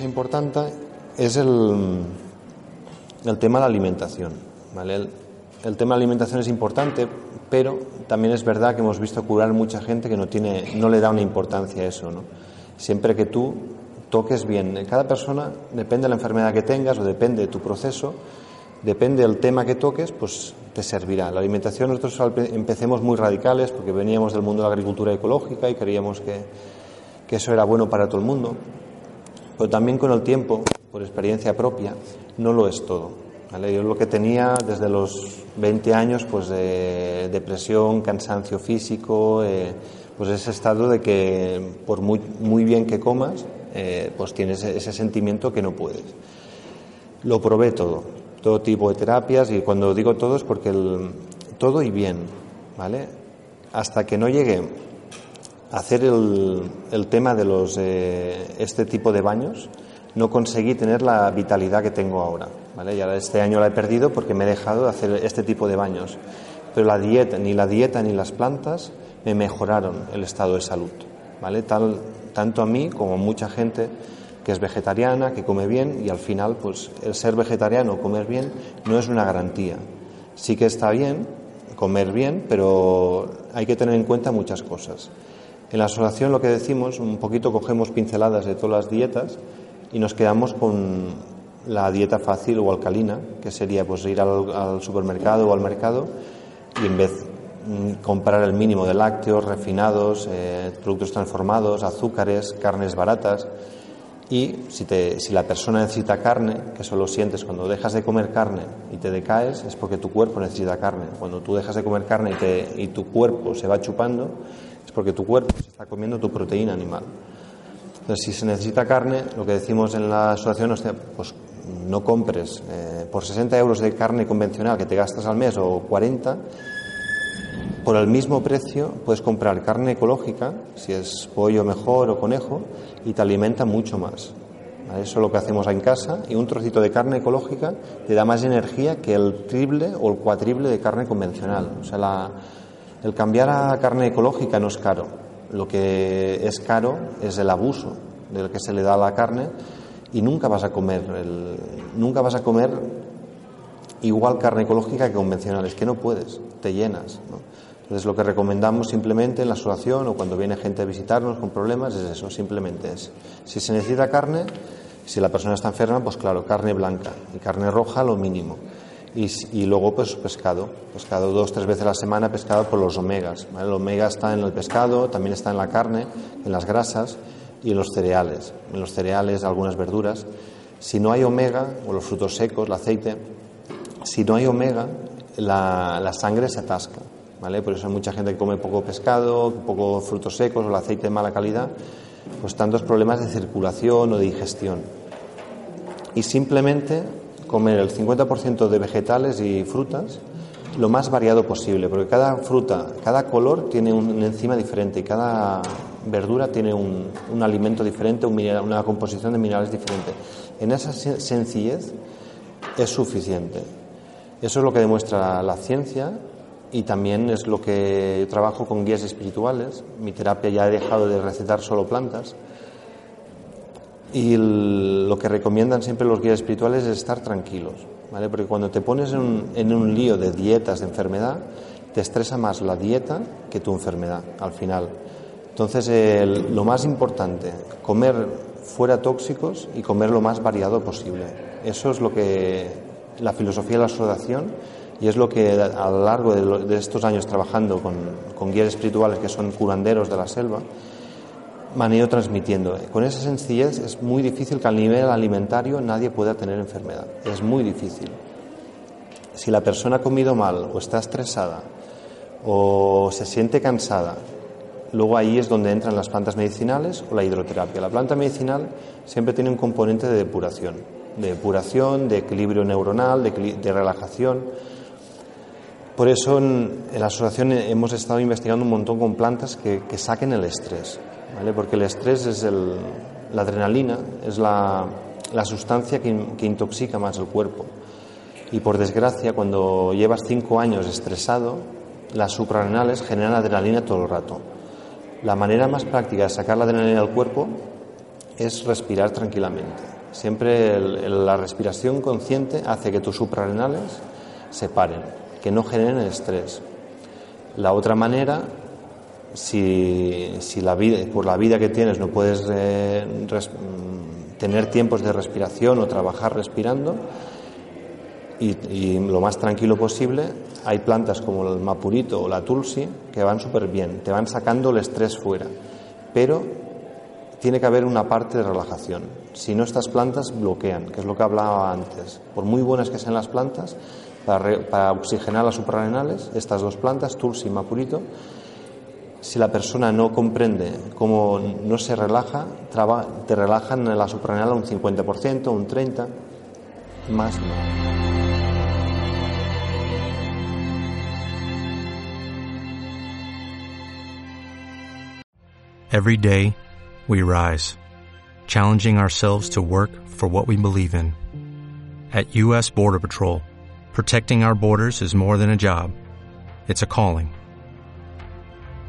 Importante es el, el tema de la alimentación. ¿vale? El, tema de la alimentación es importante, pero también es verdad que hemos visto curar mucha gente que no, tiene, no le da una importancia a eso. ¿no? Siempre que tú toques bien, cada persona, depende de la enfermedad que tengas o depende de tu proceso, depende del tema que toques, pues te servirá. La alimentación, nosotros empecemos muy radicales porque veníamos del mundo de la agricultura ecológica y creíamos que, que eso era bueno para todo el mundo. Pero también con el tiempo, por experiencia propia, no lo es todo. Yo lo que tenía desde los 20 años, pues de depresión, cansancio físico, eh, pues ese estado de que por muy, muy bien que comas, eh, pues tienes ese sentimiento que no puedes. Lo probé todo, todo tipo de terapias y cuando digo todo es porque todo y bien, ¿vale? Hasta que no llegué hacer el, tema de los, eh, este tipo de baños, no conseguí tener la vitalidad que tengo ahora. ¿vale? Ya este año la he perdido porque me he dejado de hacer este tipo de baños. Pero la dieta, ni la dieta ni las plantas me mejoraron el estado de salud. ¿vale? Tal, tanto a mí como a mucha gente que es vegetariana, que come bien y al final pues el ser vegetariano o comer bien no es una garantía. Sí que está bien comer bien, pero hay que tener en cuenta muchas cosas. En la asociación lo que decimos, un poquito cogemos pinceladas de todas las dietas y nos quedamos con la dieta fácil o alcalina, que sería pues ir al, supermercado o al mercado y en vez mm, comprar el mínimo de lácteos, refinados, eh, productos transformados, azúcares, carnes baratas. Y si, te, si la persona necesita carne, que eso lo sientes cuando dejas de comer carne y te decaes, es porque tu cuerpo necesita carne. Cuando tú dejas de comer carne y, te, y tu cuerpo se va chupando, porque tu cuerpo se está comiendo tu proteína animal. Entonces, si se necesita carne, lo que decimos en la asociación es pues no compres eh, por 60 euros de carne convencional que te gastas al mes o 40, por el mismo precio puedes comprar carne ecológica, si es pollo mejor o conejo, y te alimenta mucho más. Eso es lo que hacemos en casa y un trocito de carne ecológica te da más energía que el triple o el cuatriple de carne convencional. O sea, la, el cambiar a carne ecológica no es caro. Lo que es caro es el abuso del que se le da a la carne y nunca vas a comer nunca vas a comer igual carne ecológica que convencional. Es que no puedes, te llenas. Entonces lo que recomendamos simplemente en la asociación o cuando viene gente a visitarnos con problemas es eso, simplemente es. Si se necesita carne, si la persona está enferma, pues claro, carne blanca y carne roja lo mínimo. Y, luego pues pescado, pescado dos, tres veces a la semana, pescado por los omegas. El omega está en el pescado, también está en la carne, en las grasas y en los cereales. En los cereales, algunas verduras. Si no hay omega, o los frutos secos, el aceite, si no hay omega, la, la sangre se atasca. ¿vale? Por eso hay mucha gente que come poco pescado, poco frutos secos o el aceite de mala calidad, pues tantos problemas de circulación o de digestión. Y simplemente comer el 50% de vegetales y frutas lo más variado posible, porque cada fruta, cada color tiene una enzima diferente y cada verdura tiene un, alimento diferente, una composición de minerales diferente. En esa sencillez es suficiente. Eso es lo que demuestra la ciencia y también es lo que trabajo con guías espirituales. Mi terapia ya ha dejado de recetar solo plantas Y lo que recomiendan siempre los guías espirituales es estar tranquilos, ¿vale? Porque cuando te pones en un, en un lío de dietas, de enfermedad, te estresa más la dieta que tu enfermedad al final. Entonces, lo más importante, comer fuera tóxicos y comer lo más variado posible. Eso es lo que la filosofía de la asociación y es lo que a lo largo de, estos años trabajando con, con, guías espirituales que son curanderos de la selva, me transmitiendo. Con esa sencillez es muy difícil que al nivel alimentario nadie pueda tener enfermedad. Es muy difícil. Si la persona ha comido mal o está estresada o se siente cansada, luego ahí es donde entran las plantas medicinales o la hidroterapia. La planta medicinal siempre tiene un componente de depuración, de depuración, de equilibrio neuronal, de, relajación. Por eso en, la asociación hemos estado investigando un montón con plantas que, saquen el estrés, porque el estrés es la adrenalina, es la, sustancia que, que intoxica más el cuerpo. Y por desgracia, cuando llevas cinco años estresado, las suprarrenales generan adrenalina todo el rato. La manera más práctica de sacar la adrenalina del cuerpo es respirar tranquilamente. Siempre la respiración consciente hace que tus suprarrenales se paren, que no generen estrés. La otra manera, si, la vida, por la vida que tienes no puedes eh, tener tiempos de respiración o trabajar respirando, y, lo más tranquilo posible, hay plantas como el mapurito o la tulsi que van súper bien, te van sacando el estrés fuera, pero tiene que haber una parte de relajación. Si no, estas plantas bloquean, que es lo que hablaba antes. Por muy buenas que sean las plantas, para, oxigenar las suprarrenales, estas dos plantas, tulsi y mapurito, si la persona no comprende cómo no se relaja, te relajan la suprarrenal a un 50%, un 30%, más no. Every day, we rise, challenging ourselves to work for what we believe in. At U.S. Border Patrol, protecting our borders is more than a job, it's a calling.